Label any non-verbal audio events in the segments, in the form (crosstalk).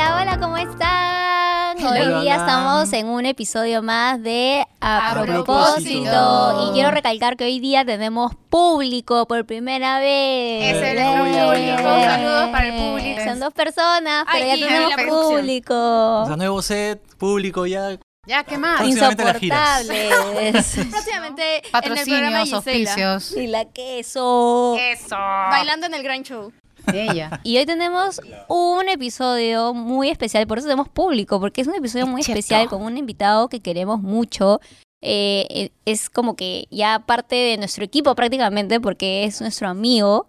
Hola, hola, ¿cómo están? Hoy Hola, día hola. estamos en un episodio más de A, A propósito. propósito. Y quiero recalcar que hoy día tenemos público por primera vez. Es el ¡Eh! público. Saludos para el público. Son dos personas, pero Ay, ya tenemos público. O sea, nuevo set, público ya. Ya, ¿qué más? Próximamente las giras. Insoportables. (laughs) Próximamente en el programa Patrocinios, Gisela. auspicios. y la queso. Eso. Bailando en el Grand Show. Ella. (laughs) Y hoy tenemos un episodio muy especial, por eso tenemos público, porque es un episodio muy Cierto. especial con un invitado que queremos mucho. Eh, eh, es como que ya parte de nuestro equipo prácticamente, porque es nuestro amigo.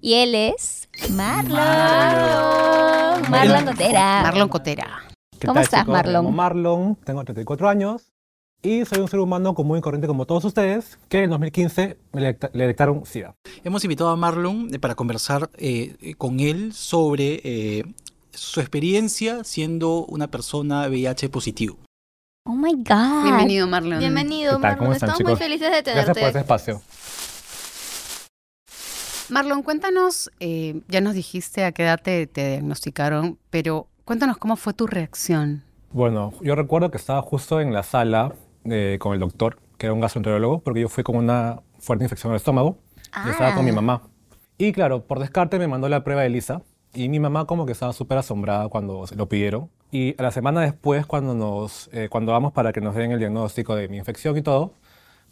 Y él es Marlon. Marlon, Marlon. Cotera. Marlon Cotera. ¿Qué ¿Cómo tal, estás, chicos? Marlon? llamo Marlon, tengo 34 años y soy un ser humano común y corriente como todos ustedes que en 2015 me le detectaron SIDA. Hemos invitado a Marlon eh, para conversar eh, eh, con él sobre eh, su experiencia siendo una persona VIH positivo. Oh my God. Bienvenido, Marlon. Bienvenido, ¿Qué tal? ¿Cómo Marlon. están, Estamos muy chicos? felices de Gracias por tenerte. este espacio. Marlon, cuéntanos, eh, ya nos dijiste a qué edad te, te diagnosticaron, pero cuéntanos cómo fue tu reacción. Bueno, yo recuerdo que estaba justo en la sala eh, con el doctor, que era un gastroenterólogo, porque yo fui con una fuerte infección el estómago y estaba con mi Ah. mamá. Y claro, por descarte me mandó la prueba de ELISA y mi mamá como que estaba súper asombrada cuando lo pidieron. Y a la semana después, cuando, nos, eh, cuando vamos para que nos den el diagnóstico de mi infección y todo,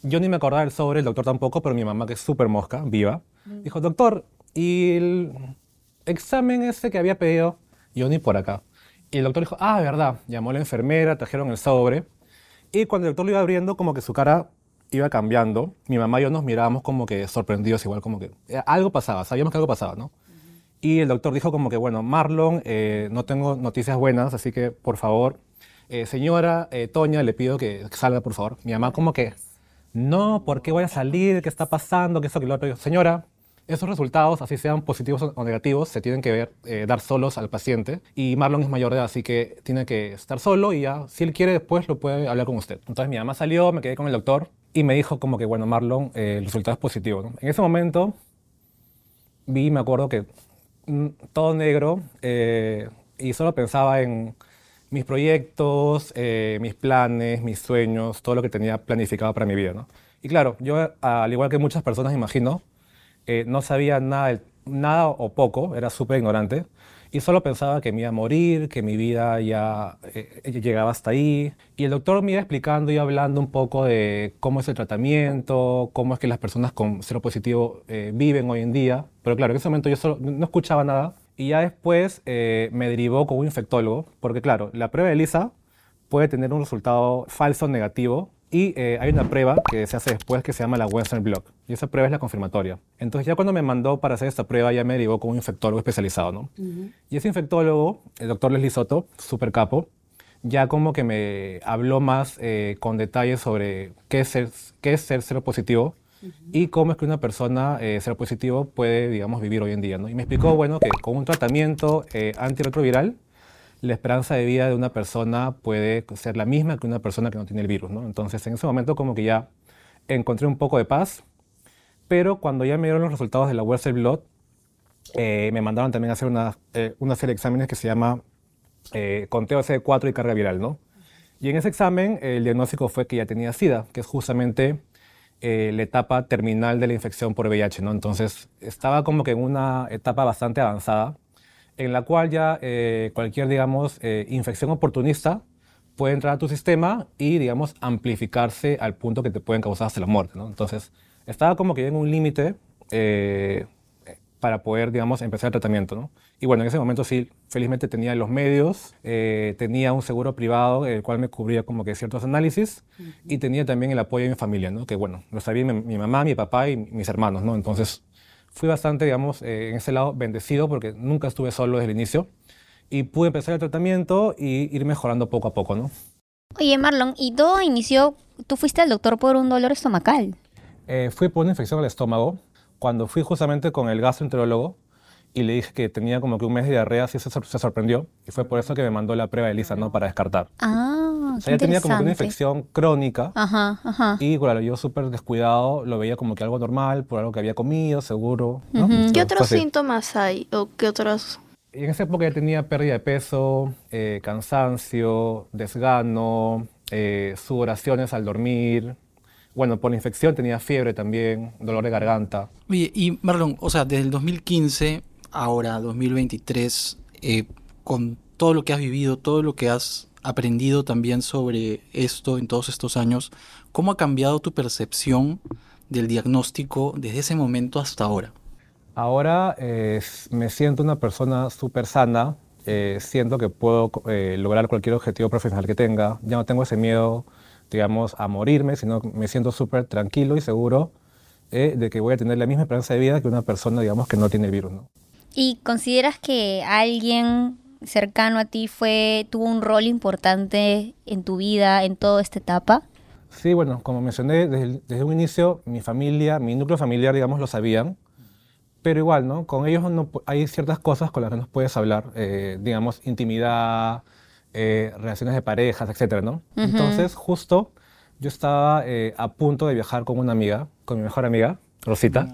yo ni me acordaba del sobre, el doctor tampoco, pero mi mamá, que es súper mosca, viva, dijo, doctor, ¿y el examen ese que había pedido? Yo ni por acá. Y el doctor dijo, ah, verdad. Llamó a la enfermera, trajeron el sobre. Y cuando el doctor lo iba abriendo, como que su cara iba cambiando. Mi mamá y yo nos mirábamos como que sorprendidos, igual como que eh, algo pasaba, sabíamos que algo pasaba, ¿no? Y el doctor dijo como que, bueno, Marlon, eh, no tengo noticias buenas, así que, por favor, eh, señora eh, Toña, le pido que salga, por favor. Mi mamá como que, no, ¿por qué voy a salir? ¿Qué está pasando? ¿Qué eso, que lo otro? Señora, esos resultados, así sean positivos o negativos, se tienen que ver, eh, dar solos al paciente. Y Marlon es mayor de edad, así que tiene que estar solo y ya, si él quiere, después lo puede hablar con usted. Entonces mi mamá salió, me quedé con el doctor y me dijo como que, bueno, Marlon, eh, el resultado es positivo. En ese momento vi, me acuerdo que mm, todo negro eh, y solo pensaba en mis proyectos, eh, mis planes, mis sueños, todo lo que tenía planificado para mi vida. ¿no? Y claro, yo, al igual que muchas personas, imagino, eh, no sabía nada, nada o poco, era súper ignorante, y solo pensaba que me iba a morir, que mi vida ya eh, llegaba hasta ahí. Y el doctor me iba explicando y hablando un poco de cómo es el tratamiento, cómo es que las personas con cero positivo eh, viven hoy en día. Pero claro, en ese momento yo solo no escuchaba nada. Y ya después eh, me derivó con un infectólogo, porque claro, la prueba de ELISA puede tener un resultado falso negativo y eh, hay una prueba que se hace después que se llama la Western Blot y esa prueba es la confirmatoria. Entonces ya cuando me mandó para hacer esta prueba ya me derivó con un infectólogo especializado, ¿no? Y ese infectólogo, el doctor Leslie Soto, súper capo, ya como que me habló más eh, con detalles sobre qué es ser, qué es ser cero positivo y cómo es que una persona eh, cero positivo puede, digamos, vivir hoy en día, ¿no? Y me explicó, bueno, que con un tratamiento eh, antirretroviral la esperanza de vida de una persona puede ser la misma que una persona que no tiene el virus, ¿no? Entonces, en ese momento como que ya encontré un poco de paz, pero cuando ya me dieron los resultados de la Western Blot, eh, me mandaron también a hacer una, eh, una serie de exámenes que se llama eh, conteo CD4 y carga viral, ¿no? Y en ese examen el diagnóstico fue que ya tenía SIDA, que es justamente eh, la etapa terminal de la infección por VIH, ¿no? Entonces estaba como que en una etapa bastante avanzada, en la cual ya eh, cualquier, digamos, eh, infección oportunista puede entrar a tu sistema y, digamos, amplificarse al punto que te pueden causar hasta la muerte, ¿no? Entonces estaba como que en un límite eh, para poder, digamos, empezar el tratamiento, ¿no? Y bueno, en ese momento sí, felizmente tenía los medios, tenía un seguro privado, el cual me cubría como que ciertos análisis, y tenía también el apoyo de mi familia, ¿no? Que bueno, lo sabía mi, mi mamá, mi papá y mis hermanos, ¿no? Entonces fui bastante, digamos, eh, en ese lado bendecido porque nunca estuve solo desde el inicio y pude empezar el tratamiento y ir mejorando poco a poco, ¿no? Oye, Marlon, y todo inició, tú fuiste al doctor por un dolor estomacal. Eh, fui por una infección al estómago. Cuando fui justamente con el gastroenterólogo y le dije que tenía como que un mes de diarrea, sí se, sor- se sorprendió. Y fue por eso que me mandó la prueba de ELISA, ¿no? Para descartar. Ah, O qué sea, ya tenía como que una infección crónica. Ajá, ajá. Y claro, yo súper descuidado, lo veía como que algo normal, por algo que había comido, seguro. ¿no? Ujú. Pero ¿Qué otros así. síntomas hay? ¿O qué otros? en esa época ya tenía pérdida de peso, eh, cansancio, desgano, eh, sudoraciones al dormir. Bueno, por la infección tenía fiebre también, dolor de garganta. Oye, y Marlon, o sea, desde el 2015, ahora 2023, eh, con todo lo que has vivido, todo lo que has aprendido también sobre esto en todos estos años, ¿cómo ha cambiado tu percepción del diagnóstico desde ese momento hasta ahora? Ahora eh, me siento una persona súper sana, eh, siento que puedo eh, lograr cualquier objetivo profesional que tenga, ya no tengo ese miedo, digamos, a morirme, sino me siento súper tranquilo y seguro de que voy a tener la misma esperanza de vida que una persona, digamos, que no tiene el virus. ¿no? ¿Y consideras que alguien cercano a ti fue tuvo un rol importante en tu vida en toda esta etapa? Sí, bueno, como mencioné, desde, desde un inicio mi familia, mi núcleo familiar, digamos, lo sabían, pero igual, ¿no? Con ellos no, hay ciertas cosas con las que no puedes hablar, eh, digamos, intimidad, eh, relaciones de parejas, etcétera, ¿no? Entonces, justo yo estaba eh, a punto de viajar con una amiga, con mi mejor amiga, Rosita.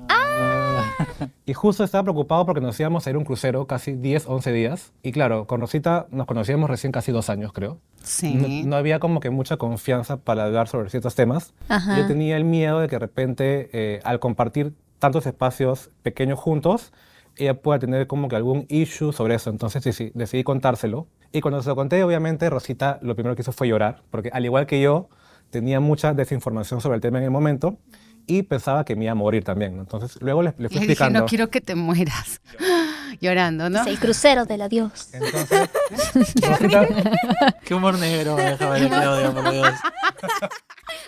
Y justo estaba preocupado porque nos íbamos a ir a un crucero casi 10, 11 días. Y claro, con Rosita nos conocíamos recién casi dos años, creo. Sí. No, había como que mucha confianza para hablar sobre ciertos temas. Yo tenía el miedo de que de repente, eh, al compartir tantos espacios pequeños juntos, ella pueda tener como que algún issue sobre eso. Entonces decidí, decidí contárselo. Y cuando se lo conté, obviamente, Rosita lo primero que hizo fue llorar, porque al igual que yo, tenía mucha desinformación sobre el tema en el momento y pensaba que me iba a morir también. Entonces, luego le, le fui le Dije, no quiero que te mueras. (laughs) Llorando, ¿no? Seis cruceros del adiós. Entonces, (laughs) Qué humor negro, déjame ver, Claudia, por Dios.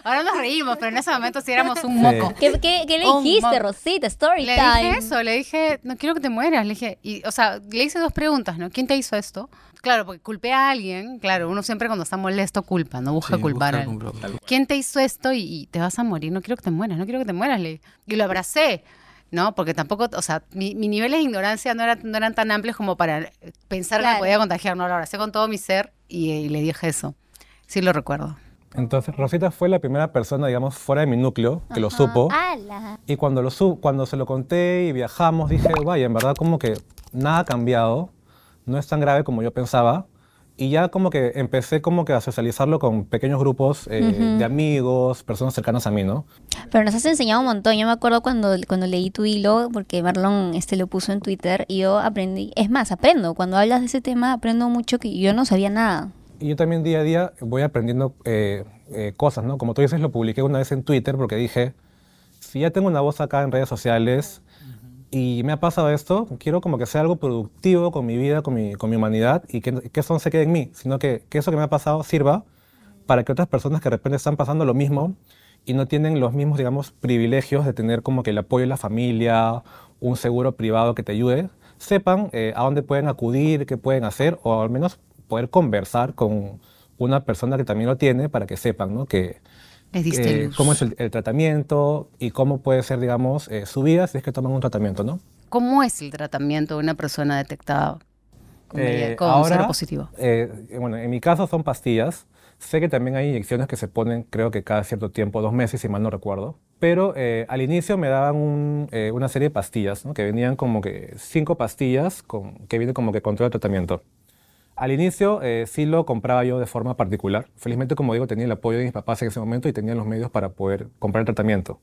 Ahora nos reímos, pero en ese momento sí éramos un moco. ¿Qué, qué, qué le dijiste, Rosita? Story le time. Le dije eso, le dije, no quiero que te mueras. Le dije, y, o sea, le hice dos preguntas, ¿no? ¿Quién te hizo esto? Claro, porque culpé a alguien, claro, uno siempre cuando está molesto culpa, no busca culpar a alguien. ¿Quién te hizo esto y, te vas a morir? No quiero que te mueras, no quiero que te mueras. Le, y lo abracé. ¿no? Porque tampoco, o sea, mi, mi niveles de ignorancia no, era, no eran tan amplios como para pensar que me podía contagiar. No, lo abracé con todo mi ser y, le dije eso. Sí lo recuerdo. Entonces, Rosita fue la primera persona, digamos, fuera de mi núcleo que lo supo. Y cuando, lo cuando se lo conté y viajamos, dije, vaya, en verdad como que nada ha cambiado no es tan grave como yo pensaba. Y ya como que empecé como que a socializarlo con pequeños grupos eh, de amigos, personas cercanas a mí, ¿no? Pero nos has enseñado un montón. Yo me acuerdo cuando, cuando leí tu hilo, porque Marlon este, lo puso en Twitter, y yo aprendí, es más, aprendo. Cuando hablas de ese tema, aprendo mucho que yo no sabía nada. Y yo también día a día voy aprendiendo eh, eh, cosas, ¿no? Como tú dices, lo publiqué una vez en Twitter porque dije, si ya tengo una voz acá en redes sociales, y me ha pasado esto, quiero como que sea algo productivo con mi vida, con mi, con mi humanidad y que, que, eso no se quede en mí, sino que, que, eso que me ha pasado sirva para que otras personas que de repente están pasando lo mismo y no tienen los mismos, digamos, privilegios de tener como que el apoyo de la familia, un seguro privado que te ayude, sepan eh, a dónde pueden acudir, qué pueden hacer o al menos poder conversar con una persona que también lo tiene para que sepan ¿no? que, eh, cómo es el, tratamiento y cómo puede ser, digamos, eh, su vida si es que toman un tratamiento, ¿no? ¿Cómo es el tratamiento de una persona detectada con, eh, ahora, positivo? bueno, en mi caso son pastillas. Sé que también hay inyecciones que se ponen, creo que cada cierto tiempo, dos meses, si mal no recuerdo. Pero al inicio me daban una serie de pastillas, ¿no? que venían como que cinco pastillas con, que vienen como que contra el tratamiento. Al inicio eh, sí lo compraba yo de forma particular. Felizmente, como digo, tenía el apoyo de mis papás en ese momento y tenía los medios para poder comprar el tratamiento.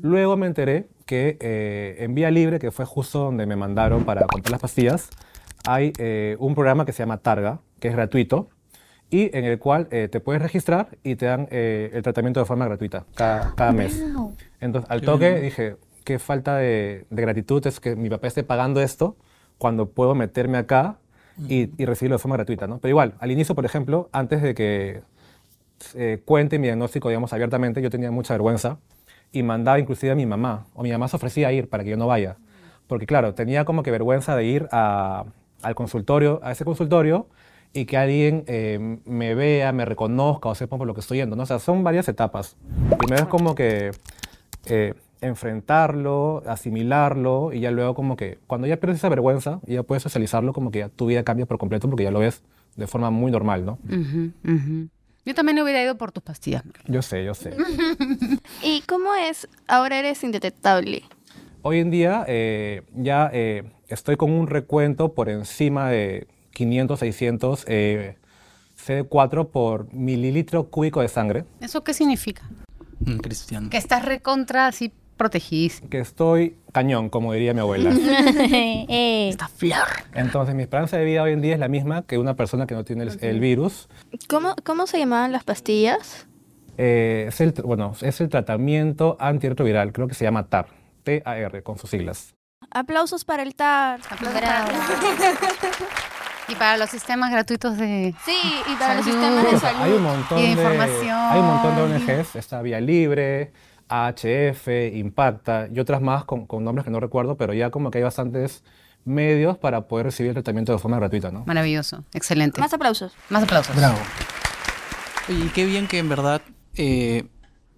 Luego me enteré que eh, en Vía Libre, que fue justo donde me mandaron para comprar las pastillas, hay eh, un programa que se llama Targa, que es gratuito, y en el cual te puedes registrar y te dan el tratamiento de forma gratuita cada, mes. Entonces, al toque dije, qué falta de, de gratitud es que mi papá esté pagando esto cuando puedo meterme acá y, recibirlo de forma gratuita, ¿no? Pero igual, al inicio, por ejemplo, antes de que eh, cuente mi diagnóstico, digamos, abiertamente, yo tenía mucha vergüenza y mandaba inclusive a mi mamá, o mi mamá se ofrecía a ir para que yo no vaya. Porque claro, tenía como que vergüenza de ir al consultorio, a ese consultorio, y que alguien eh, me vea, me reconozca o sepa por lo que estoy yendo, ¿no? O sea, son varias etapas. Primero es como que... Eh, enfrentarlo, asimilarlo y ya luego como que cuando ya pierdes esa vergüenza y ya puedes socializarlo, como que ya tu vida cambia por completo porque ya lo ves de forma muy normal, ¿no? Yo también hubiera ido por tus pastillas. Yo sé, yo sé. (laughs) ¿Y cómo es? Ahora eres indetectable. hoy en día eh, ya eh, estoy con un recuento por encima de 500, 600 CD4 por mililitro cúbico de sangre. ¿Eso qué significa? Mm, Cristiano. Que estás recontra así protegidísimo. Que estoy cañón, como diría mi abuela. (laughs) (laughs) Eh, Esta flor. Entonces, mi esperanza de vida hoy en día es la misma que una persona que no tiene el, el virus. ¿Cómo, ¿Cómo se llamaban las pastillas? Eh, es el, bueno, es el tratamiento antirretroviral, creo que se llama TAR, T-A-R, con sus siglas. Aplausos para el TAR. bravo. (laughs) Y para los sistemas gratuitos de... Sí, y para los Salud. sistemas de sea, hay un salud. montón Y de de, información. hay un montón de ONGs, está Vía Libre, AHF, Impacta y otras más con, con nombres que no recuerdo, pero ya como que hay bastantes medios para poder recibir el tratamiento de forma gratuita, ¿no? Maravilloso, excelente. Más aplausos. Más aplausos. Bravo. Oye, y qué bien que en verdad eh,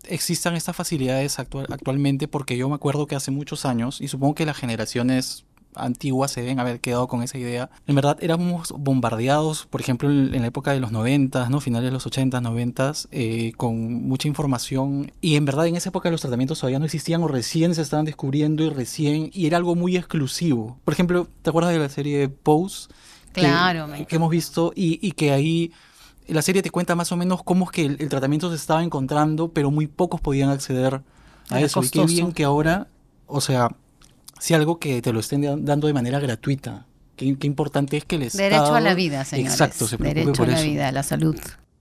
existan estas facilidades actual- actualmente, porque yo me acuerdo que hace muchos años, y supongo que las generaciones antiguas se deben haber quedado con esa idea. En verdad éramos bombardeados, por ejemplo, en, la época de los 90, ¿no? finales de los 80, 90, eh, con mucha información. Y en verdad en esa época los tratamientos todavía no existían o recién se estaban descubriendo y recién, y era algo muy exclusivo. Por ejemplo, ¿te acuerdas de la serie Pose? Que- Claro, me que, hemos visto y, y que ahí la serie te cuenta más o menos cómo es que el, el tratamiento se estaba encontrando, pero muy pocos podían acceder a Era eso. Y qué bien que ahora, o sea, si algo que te lo estén da- dando de manera gratuita. Qué, qué importante es que les Derecho a la vida, señores. Exacto, se preocupe Derecho por a la eso. vida, a la salud.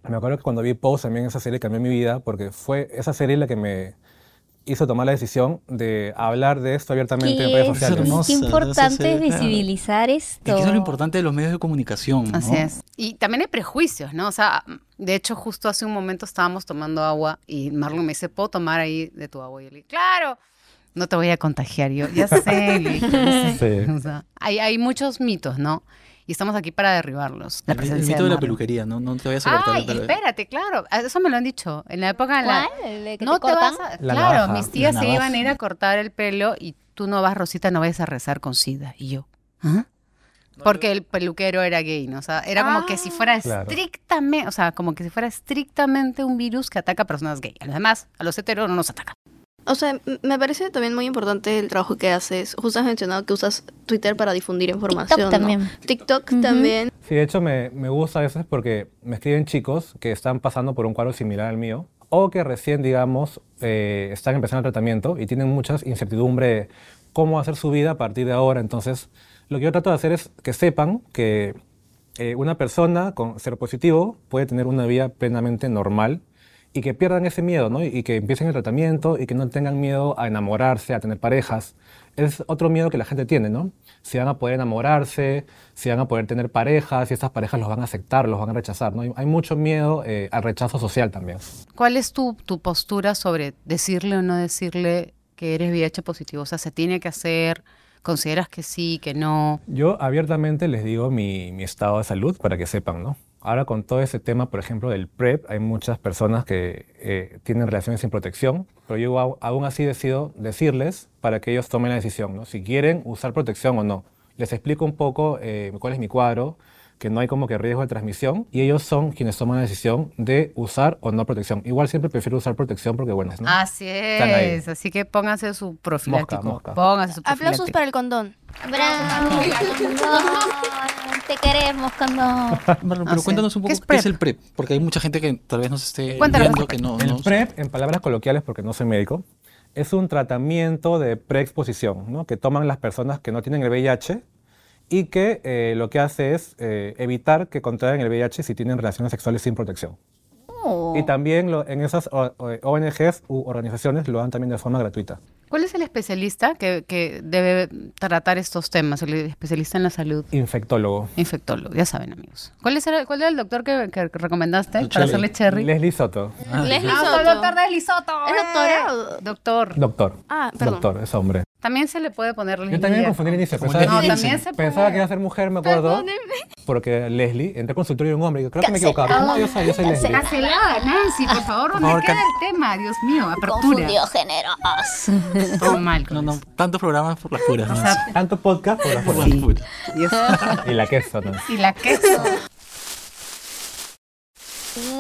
Me acuerdo que cuando vi Pose también esa serie cambió mi vida porque fue esa serie la que me hizo tomar la decisión de hablar de esto abiertamente en redes Qué, sociales. hermoso. qué importante es visibilizar esto. Es que eso es lo importante de los medios de comunicación. ¿no? Así es. Y también hay prejuicios, ¿no? O sea, de hecho, justo hace un momento estábamos tomando agua y Marlon me dice, ¿puedo tomar ahí de tu agua? Y yo le dije, ¡claro! No te voy a contagiar. Yo, ya sé, (laughs) le dije, ya sé. Sí. O sea, hay, hay muchos mitos, ¿no? Y estamos aquí para derribarlos. La El, mito de la peluquería, ¿no? No te vayas a cortar Ay, la espérate, claro. Eso me lo han dicho. En la época de la... ¿Cuál? ¿El de que no te te vas a... La claro, navaja, mis tías la se iban a ir a cortar el pelo y tú no vas, Rosita, no vayas a rezar con SIDA. Y yo, ¿ah? Porque el peluquero era gay, ¿no? O sea, era como que si fuera Claro. estrictamente, o sea, como que si fuera estrictamente un virus que ataca a personas gay. A los demás, a los heteros no nos ataca. O sea, me parece también muy importante el trabajo que haces. Justo has mencionado que usas Twitter para difundir información. TikTok ¿no? también. TikTok también. Sí, de hecho me, me gusta a veces porque me escriben chicos que están pasando por un cuadro similar al mío o que recién, digamos, eh, están empezando el tratamiento y tienen muchas incertidumbre cómo hacer su vida a partir de ahora. Entonces, lo que yo trato de hacer es que sepan que eh, una persona con ser positivo puede tener una vida plenamente normal y que pierdan ese miedo, ¿no? Y, que empiecen el tratamiento y que no tengan miedo a enamorarse, a tener parejas. Es otro miedo que la gente tiene, ¿no? Si van a poder enamorarse, si van a poder tener parejas, si estas parejas los van a aceptar, los van a rechazar, ¿no? Hay, hay mucho miedo eh, al rechazo social también. ¿Cuál es tu, tu postura sobre decirle o no decirle que eres VIH positivo? O sea, ¿se tiene que hacer? ¿Consideras que sí, que no? Yo abiertamente les digo mi, mi estado de salud para que sepan, ¿no? Ahora con todo ese tema, por ejemplo, del PrEP, hay muchas personas que eh, tienen relaciones sin protección, pero yo aún así decido decirles para que ellos tomen la decisión, ¿no? Si quieren usar protección o no. Les explico un poco eh, cuál es mi cuadro, que no hay como que riesgo de transmisión, y ellos son quienes toman la decisión de usar o no protección. Igual siempre prefiero usar protección porque, bueno, ¿no? Así es. Así que pónganse su profiláctico. mosca. Pónganse su Aplausos para el condón. Bravo. Te queremos. (laughs) Marlon, No pero cuéntanos un ¿Qué poco es qué es PrEP? el PrEP, porque hay mucha gente que tal vez nos esté Cuéntanos, viendo ¿qué que no... El no- PrEP, en palabras coloquiales, porque no soy médico, es un tratamiento de preexposición ¿no? que toman las personas que no tienen el VIH y que eh, lo que hace es eh, evitar que contraigan el VIH si tienen relaciones sexuales sin protección. Oh. Y también lo- en esas ONGs u organizaciones lo dan también de forma gratuita. ¿Cuál es el especialista que, que debe tratar estos temas? El especialista en la salud. Infectólogo. Infectólogo, ya saben, amigos. ¿Cuál, es el, cuál era el doctor que, que recomendaste para hacerle cherry? Leslie Soto. Ah, Leslie Ah, Soto. doctor Leslie Soto. ¿Es doctora Doctor. Doctor. Ah, perdón. Doctor, es hombre. También se le puede poner Leslie. Yo también me confundí al inicio. Pensaba, No, también se pensaba puede. que iba a ser mujer, me acuerdo. Porque Leslie, entré al consultorio de un hombre y digo, creo que me equivocaba. No, yo soy, yo soy Leslie. Cancelada, Nancy, por favor, ¿dónde favor, queda can- el tema? Dios mío, apertura. Confundió géneros. Todo mal. No, no, tantos programas por las puras. O sea, Tanto podcast por las por puras. Dios. Y la queso, ¿no? y la queso.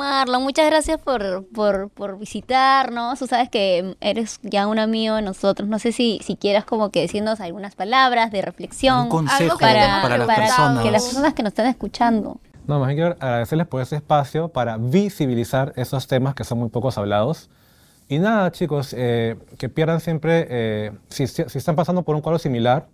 Marlon, muchas gracias por, por, por, visitarnos. Tú sabes que eres ya un amigo de nosotros. No sé si, si quieras como que decirnos algunas palabras de reflexión. Un consejo para, para, las personas. que las personas que nos están escuchando. No, más bien quiero agradecerles por ese espacio para visibilizar esos temas que son muy pocos hablados. Y nada, chicos, eh, que pierdan siempre, eh, si, si, están pasando por un cuadro similar,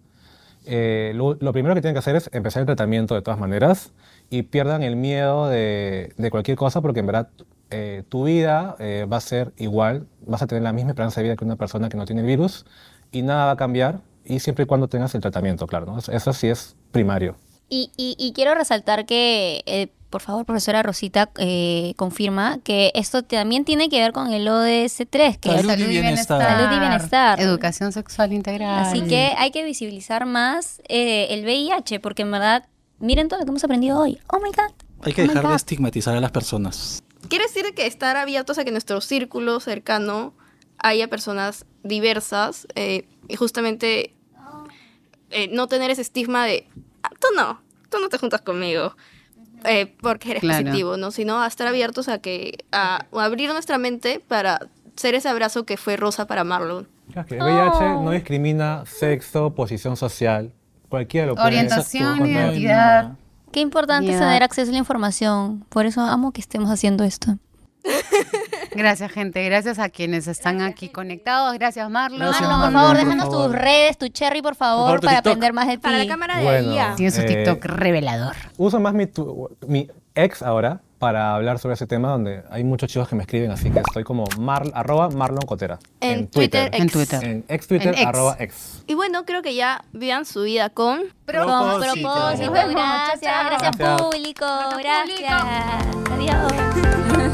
eh, lo, primero que tienen que hacer es empezar el tratamiento de todas maneras y pierdan el miedo de, de cualquier cosa porque en verdad eh, tu vida eh, va a ser igual, vas a tener la misma esperanza de vida que una persona que no tiene el virus y nada va a cambiar y siempre y cuando tengas el tratamiento, claro, eso sí es primario. Y, quiero resaltar que, por favor, profesora Rosita, confirma que esto también tiene que ver con el ODS3, que salud es salud y bienestar. Salud y bienestar. Educación sexual integral. Así que hay que visibilizar más el VIH, porque en verdad miren todo lo que hemos aprendido hoy. Oh my God. Hay que oh dejar de estigmatizar a las personas. Quiere decir que estar abiertos a que nuestro círculo cercano haya personas diversas eh, y justamente eh, no tener ese estigma de ah, tú no, tú no te juntas conmigo. Eh, porque eres positivo, ¿no? Sino a estar abiertos a que a, abrir nuestra mente para ser ese abrazo que fue Rosa para Marlon. el VIH no discrimina sexo, posición social, Cualquiera lo puede Orientación, identidad. Qué importante es tener acceso a la información. Por eso amo que estemos haciendo esto. (laughs) Gracias, gente. Gracias a quienes están aquí conectados. Gracias, Marlon. Marlon, por favor, déjanos tus redes, tu cherry, por favor, para aprender más de ti. Para la cámara de ahí. Tiene su TikTok revelador. Uso más mi, mi ex ahora, para hablar sobre ese tema donde hay muchos chicos que me escriben, así que estoy como mar, arroba Marlon Cotera. En, Twitter, En Twitter. En ex Twitter, arroba ex. Y bueno, creo que ya vean su vida con propósito. Gracias, gracias, público. Gracias. Adiós.